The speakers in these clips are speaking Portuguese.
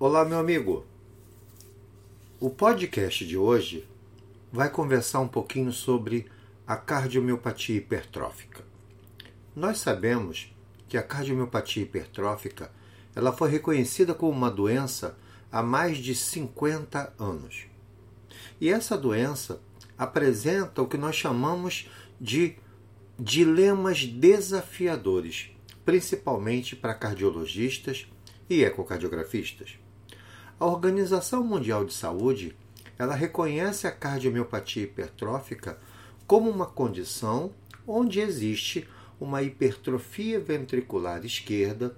Olá, meu amigo. O podcast de hoje vai conversar um pouquinho sobre a cardiomiopatia hipertrófica. Nós sabemos que a cardiomiopatia hipertrófica ela foi reconhecida como uma doença há mais de 50 anos. E essa doença apresenta o que nós chamamos de dilemas desafiadores, principalmente para cardiologistas e ecocardiografistas. A Organização Mundial de Saúde ela reconhece a cardiomiopatia hipertrófica como uma condição onde existe uma hipertrofia ventricular esquerda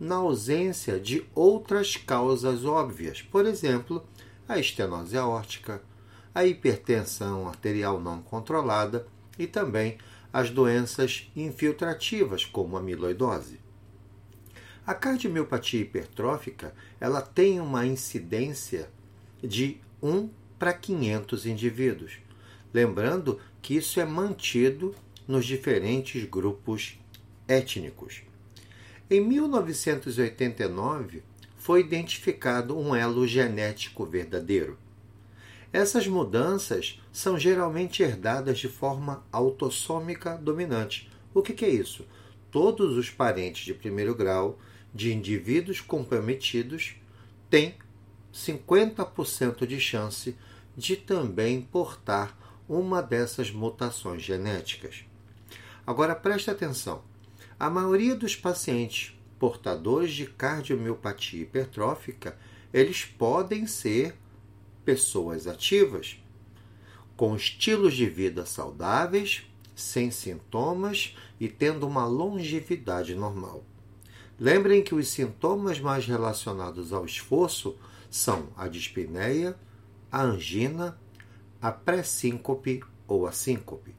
na ausência de outras causas óbvias, por exemplo, a estenose aórtica, a hipertensão arterial não controlada e também as doenças infiltrativas, como a amiloidose. A cardiomiopatia hipertrófica ela tem uma incidência de 1 para 500 indivíduos. Lembrando que isso é mantido nos diferentes grupos étnicos. Em 1989, foi identificado um elo genético verdadeiro. Essas mudanças são geralmente herdadas de forma autossômica dominante. O que, que é isso? Todos os parentes de primeiro grau de indivíduos comprometidos têm 50% de chance de também portar uma dessas mutações genéticas. Agora preste atenção: a maioria dos pacientes portadores de cardiomiopatia hipertrófica, eles podem ser pessoas ativas, com estilos de vida saudáveis, sem sintomas e tendo uma longevidade normal. Lembrem que os sintomas mais relacionados ao esforço são a dispneia, a angina, a pré-síncope ou a síncope.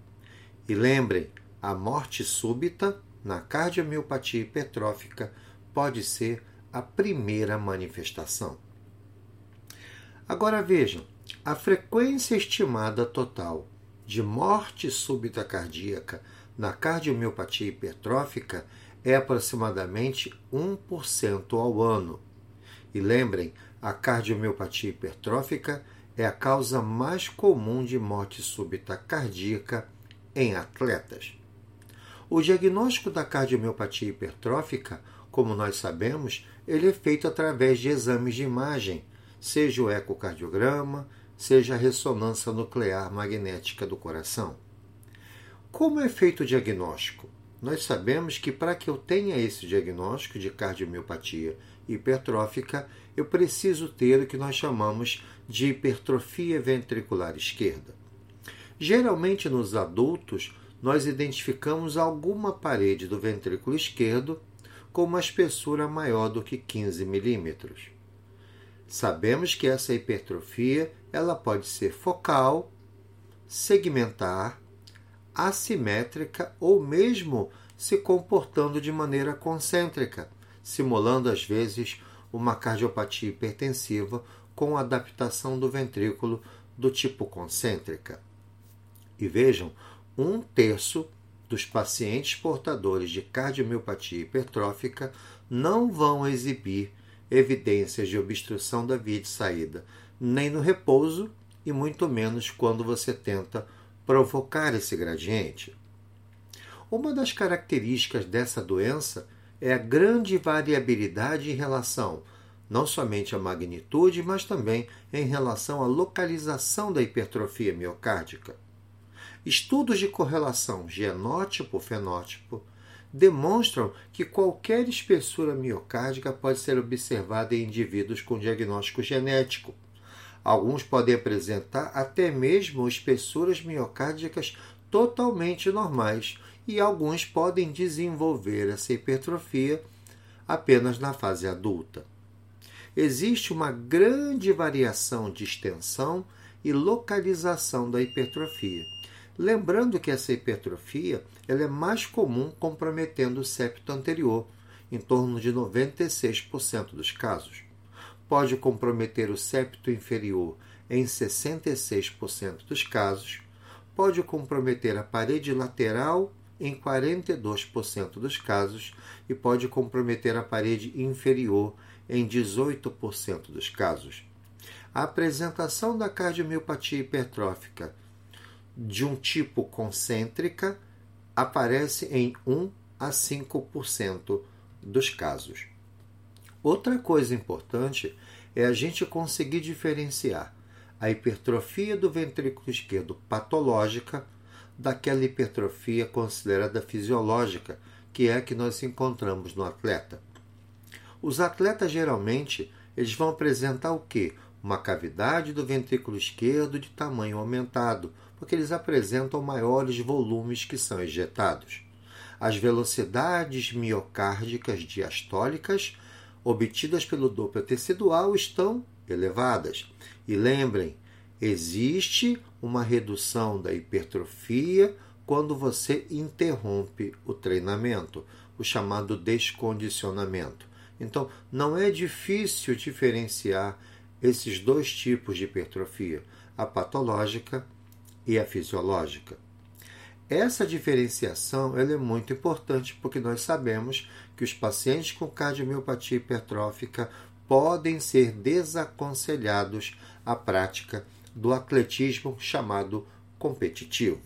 E lembrem, a morte súbita na cardiomiopatia hipertrófica pode ser a primeira manifestação. Agora vejam, a frequência estimada total de morte súbita cardíaca na cardiomiopatia hipertrófica é aproximadamente 1% ao ano. E lembrem, a cardiomiopatia hipertrófica é a causa mais comum de morte súbita cardíaca em atletas. O diagnóstico da cardiomiopatia hipertrófica, como nós sabemos, ele é feito através de exames de imagem, seja o ecocardiograma, seja a ressonância nuclear magnética do coração. Como é feito o diagnóstico? Nós sabemos que para que eu tenha esse diagnóstico de cardiomiopatia hipertrófica, eu preciso ter o que nós chamamos de hipertrofia ventricular esquerda. Geralmente nos adultos, nós identificamos alguma parede do ventrículo esquerdo com uma espessura maior do que 15 milímetros. Sabemos que essa hipertrofia ela pode ser focal, segmentar assimétrica ou mesmo se comportando de maneira concêntrica, simulando às vezes uma cardiopatia hipertensiva com adaptação do ventrículo do tipo concêntrica. E vejam, um terço dos pacientes portadores de cardiomiopatia hipertrófica não vão exibir evidências de obstrução da via de saída, nem no repouso e muito menos quando você tenta provocar esse gradiente? Uma das características dessa doença é a grande variabilidade em relação não somente à magnitude, mas também em relação à localização da hipertrofia miocárdica. Estudos de correlação genótipo-fenótipo demonstram que qualquer espessura miocárdica pode ser observada em indivíduos com diagnóstico genético, Alguns podem apresentar até mesmo espessuras miocárdicas totalmente normais e alguns podem desenvolver essa hipertrofia apenas na fase adulta. Existe uma grande variação de extensão e localização da hipertrofia. Lembrando que essa hipertrofia ela é mais comum comprometendo o septo anterior, em torno de 96% dos casos pode comprometer o septo inferior em 66% dos casos, pode comprometer a parede lateral em 42% dos casos e pode comprometer a parede inferior em 18% dos casos. A apresentação da cardiomiopatia hipertrófica de um tipo concêntrica aparece em 1 a 5% dos casos. Outra coisa importante é a gente conseguir diferenciar a hipertrofia do ventrículo esquerdo patológica daquela hipertrofia considerada fisiológica, que é a que nós encontramos no atleta. Os atletas geralmente eles vão apresentar o quê? Uma cavidade do ventrículo esquerdo de tamanho aumentado, porque eles apresentam maiores volumes que são ejetados. As velocidades miocárdicas diastólicas obtidas pelo Doppler tecidual estão elevadas. E lembrem, existe uma redução da hipertrofia quando você interrompe o treinamento, o chamado descondicionamento. Então, não é difícil diferenciar esses dois tipos de hipertrofia, a patológica e a fisiológica. Essa diferenciação é muito importante porque nós sabemos que os pacientes com cardiomiopatia hipertrófica podem ser desaconselhados à prática do atletismo chamado competitivo.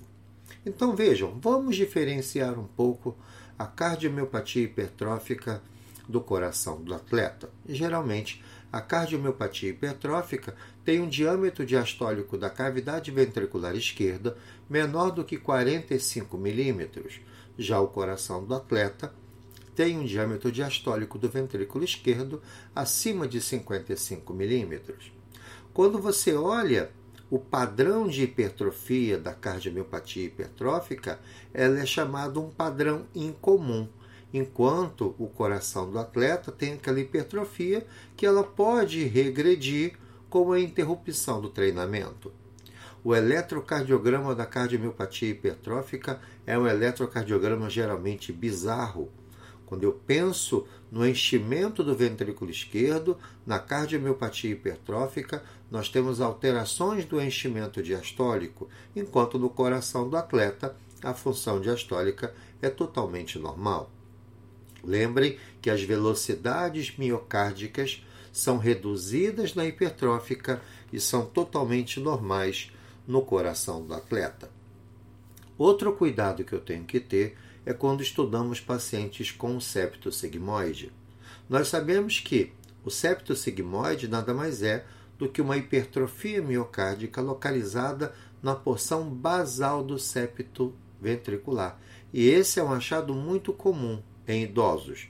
Então vejam, vamos diferenciar um pouco a cardiomiopatia hipertrófica do coração do atleta. Geralmente, a cardiomiopatia hipertrófica tem um diâmetro diastólico da cavidade ventricular esquerda menor do que 45 milímetros. Já o coração do atleta tem um diâmetro diastólico do ventrículo esquerdo acima de 55 milímetros. Quando você olha o padrão de hipertrofia da cardiomiopatia hipertrófica, ela é chamado um padrão incomum enquanto o coração do atleta tem aquela hipertrofia que ela pode regredir com a interrupção do treinamento. O eletrocardiograma da cardiomiopatia hipertrófica é um eletrocardiograma geralmente bizarro. Quando eu penso no enchimento do ventrículo esquerdo, na cardiomiopatia hipertrófica, nós temos alterações do enchimento diastólico, enquanto no coração do atleta a função diastólica é totalmente normal. Lembrem que as velocidades miocárdicas são reduzidas na hipertrófica e são totalmente normais no coração do atleta. Outro cuidado que eu tenho que ter é quando estudamos pacientes com septo sigmoide. Nós sabemos que o septo sigmoide nada mais é do que uma hipertrofia miocárdica localizada na porção basal do septo ventricular. E esse é um achado muito comum em idosos.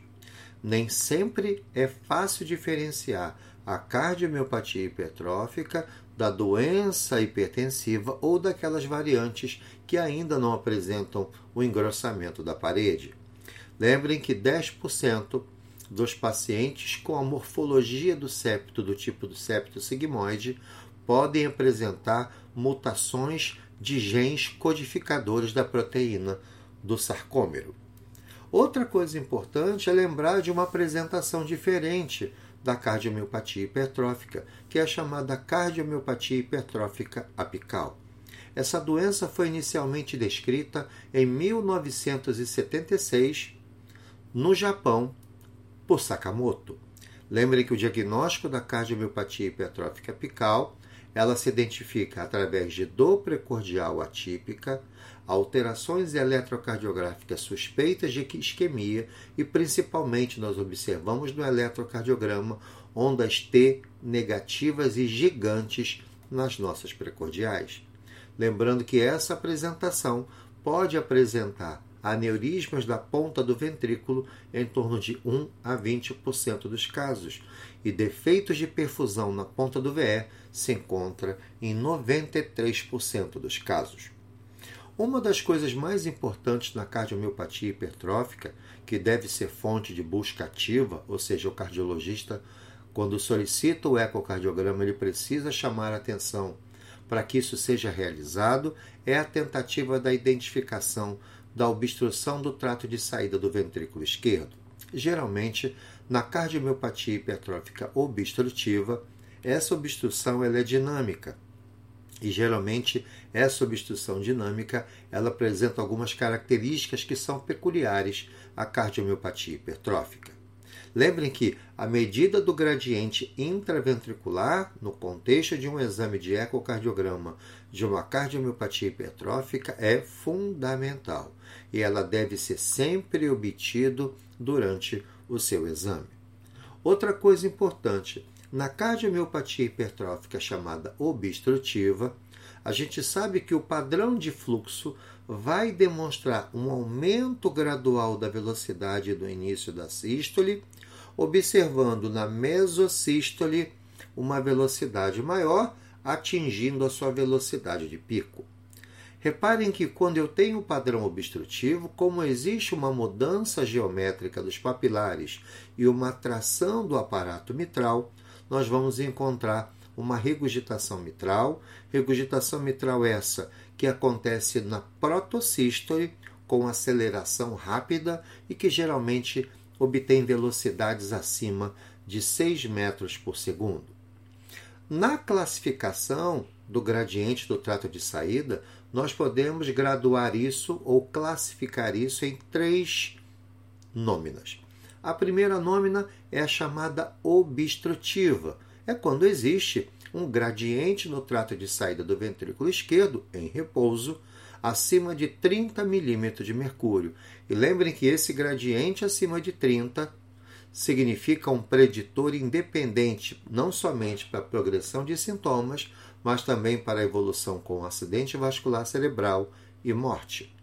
Nem sempre é fácil diferenciar a cardiomiopatia hipertrófica da doença hipertensiva ou daquelas variantes que ainda não apresentam o engrossamento da parede. Lembrem que 10% dos pacientes com a morfologia do septo do tipo do septo sigmoide podem apresentar mutações de genes codificadores da proteína do sarcômero. Outra coisa importante é lembrar de uma apresentação diferente da cardiomiopatia hipertrófica, que é chamada cardiomiopatia hipertrófica apical. Essa doença foi inicialmente descrita em 1976 no Japão por Sakamoto. Lembrem que o diagnóstico da cardiomiopatia hipertrófica apical ela se identifica através de dor precordial atípica, alterações eletrocardiográficas suspeitas de isquemia e principalmente nós observamos no eletrocardiograma ondas T negativas e gigantes nas nossas precordiais. Lembrando que essa apresentação pode apresentar aneurismas da ponta do ventrículo em torno de 1 a 20% dos casos, e defeitos de perfusão na ponta do VE se encontra em 93% dos casos. Uma das coisas mais importantes na cardiomiopatia hipertrófica, que deve ser fonte de busca ativa, ou seja, o cardiologista, quando solicita o ecocardiograma, ele precisa chamar a atenção para que isso seja realizado, é a tentativa da identificação da obstrução do trato de saída do ventrículo esquerdo. Geralmente, na cardiomiopatia hipertrófica obstrutiva, essa obstrução ela é dinâmica. E geralmente essa obstrução dinâmica ela apresenta algumas características que são peculiares à cardiomiopatia hipertrófica. Lembrem que a medida do gradiente intraventricular, no contexto de um exame de ecocardiograma de uma cardiomiopatia hipertrófica, é fundamental e ela deve ser sempre obtida durante o seu exame. Outra coisa importante, na cardiomiopatia hipertrófica chamada obstrutiva, a gente sabe que o padrão de fluxo vai demonstrar um aumento gradual da velocidade do início da sístole, observando na mesosístole uma velocidade maior, atingindo a sua velocidade de pico. Reparem que quando eu tenho o padrão obstrutivo, como existe uma mudança geométrica dos papilares e uma tração do aparato mitral, nós vamos encontrar uma regurgitação mitral, regurgitação mitral essa que acontece na protosístole com aceleração rápida e que geralmente obtém velocidades acima de 6 metros por segundo. Na classificação do gradiente do trato de saída, nós podemos graduar isso ou classificar isso em três nôminas. A primeira nômina é a chamada obstrutiva, é quando existe um gradiente no trato de saída do ventrículo esquerdo em repouso acima de 30 milímetros de mercúrio. E lembrem que esse gradiente acima de 30 significa um preditor independente, não somente para a progressão de sintomas, mas também para a evolução com acidente vascular cerebral e morte.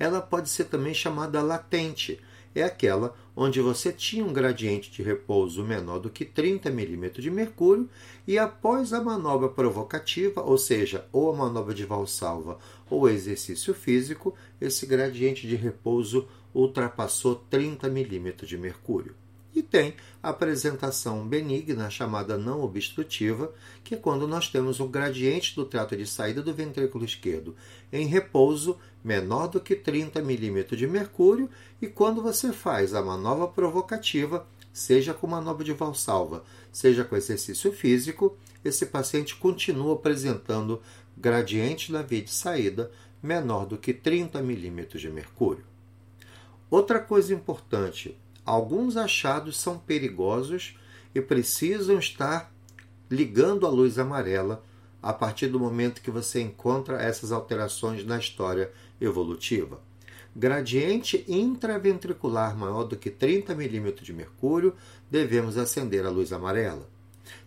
Ela pode ser também chamada latente, é aquela onde você tinha um gradiente de repouso menor do que 30 milímetros de mercúrio e após a manobra provocativa, ou seja, ou a manobra de valsalva ou exercício físico, esse gradiente de repouso ultrapassou 30 milímetros de mercúrio. E tem a apresentação benigna, chamada não obstrutiva, que é quando nós temos um gradiente do trato de saída do ventrículo esquerdo em repouso menor do que 30 milímetros de mercúrio, e quando você faz a manobra provocativa, seja com manobra de valsalva, seja com exercício físico, esse paciente continua apresentando gradiente na via de saída menor do que 30 milímetros de mercúrio. Outra coisa importante, alguns achados são perigosos e precisam estar ligando a luz amarela a partir do momento que você encontra essas alterações na história evolutiva. Gradiente intraventricular maior do que 30 milímetros de mercúrio, devemos acender a luz amarela.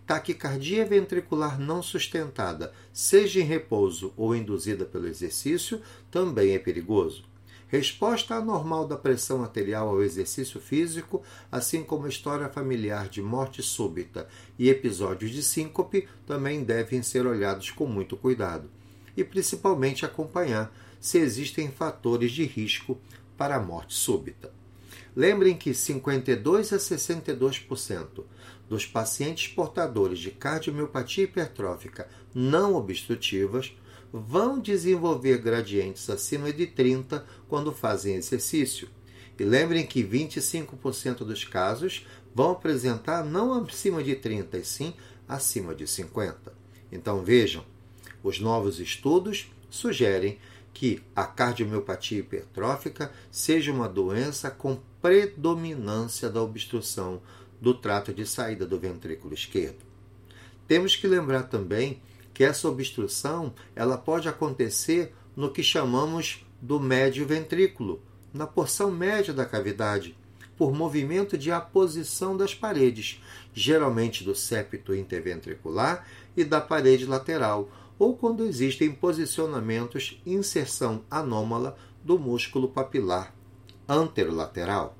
Taquicardia ventricular não sustentada, seja em repouso ou induzida pelo exercício, também é perigoso resposta anormal da pressão arterial ao exercício físico, assim como história familiar de morte súbita e episódios de síncope, também devem ser olhados com muito cuidado. E principalmente acompanhar se existem fatores de risco para a morte súbita. Lembrem que 52 a 62% dos pacientes portadores de cardiomiopatia hipertrófica não obstrutivas vão desenvolver gradientes acima de 30 quando fazem exercício. E lembrem que 25% dos casos vão apresentar não acima de 30, e sim acima de 50. Então vejam, os novos estudos sugerem que a cardiomiopatia hipertrófica seja uma doença com predominância da obstrução do trato de saída do ventrículo esquerdo. Temos que lembrar também que essa obstrução ela pode acontecer no que chamamos do médio ventrículo, na porção média da cavidade, por movimento de aposição das paredes, geralmente do septo interventricular e da parede lateral, ou quando existem posicionamentos inserção anômala do músculo papilar anterolateral.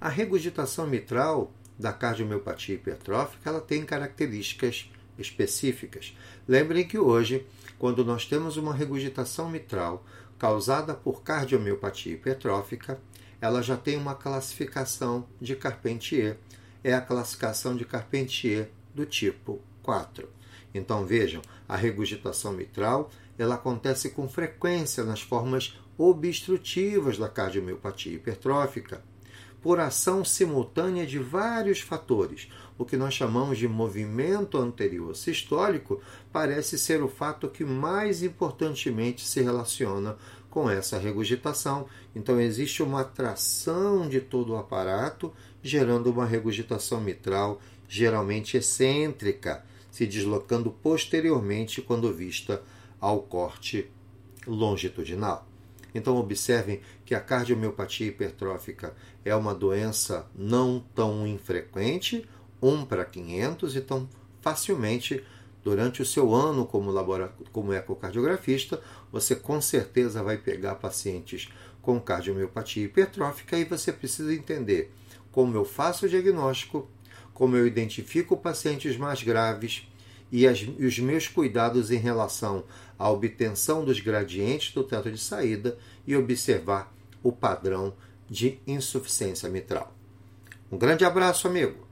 A regurgitação mitral da cardiomiopatia hipertrófica ela tem características específicas. Lembrem que hoje, quando nós temos uma regurgitação mitral causada por cardiomiopatia hipertrófica, ela já tem uma classificação de Carpentier. É a classificação de Carpentier do tipo 4. Então vejam, a regurgitação mitral ela acontece com frequência nas formas obstrutivas da cardiomiopatia hipertrófica, por ação simultânea de vários fatores, o que nós chamamos de movimento anterior sistólico parece ser o fato que mais importantemente se relaciona com essa regurgitação. Então, existe uma tração de todo o aparato gerando uma regurgitação mitral geralmente excêntrica, se deslocando posteriormente quando vista ao corte longitudinal. Então, observem que a cardiomiopatia hipertrófica é uma doença não tão infrequente, 1 para 500, então facilmente durante o seu ano como, como ecocardiografista, você com certeza vai pegar pacientes com cardiomiopatia hipertrófica e você precisa entender como eu faço o diagnóstico, como eu identifico pacientes mais graves e, as, e os meus cuidados em relação à obtenção dos gradientes do teto de saída e observar o padrão de insuficiência mitral. Um grande abraço, amigo!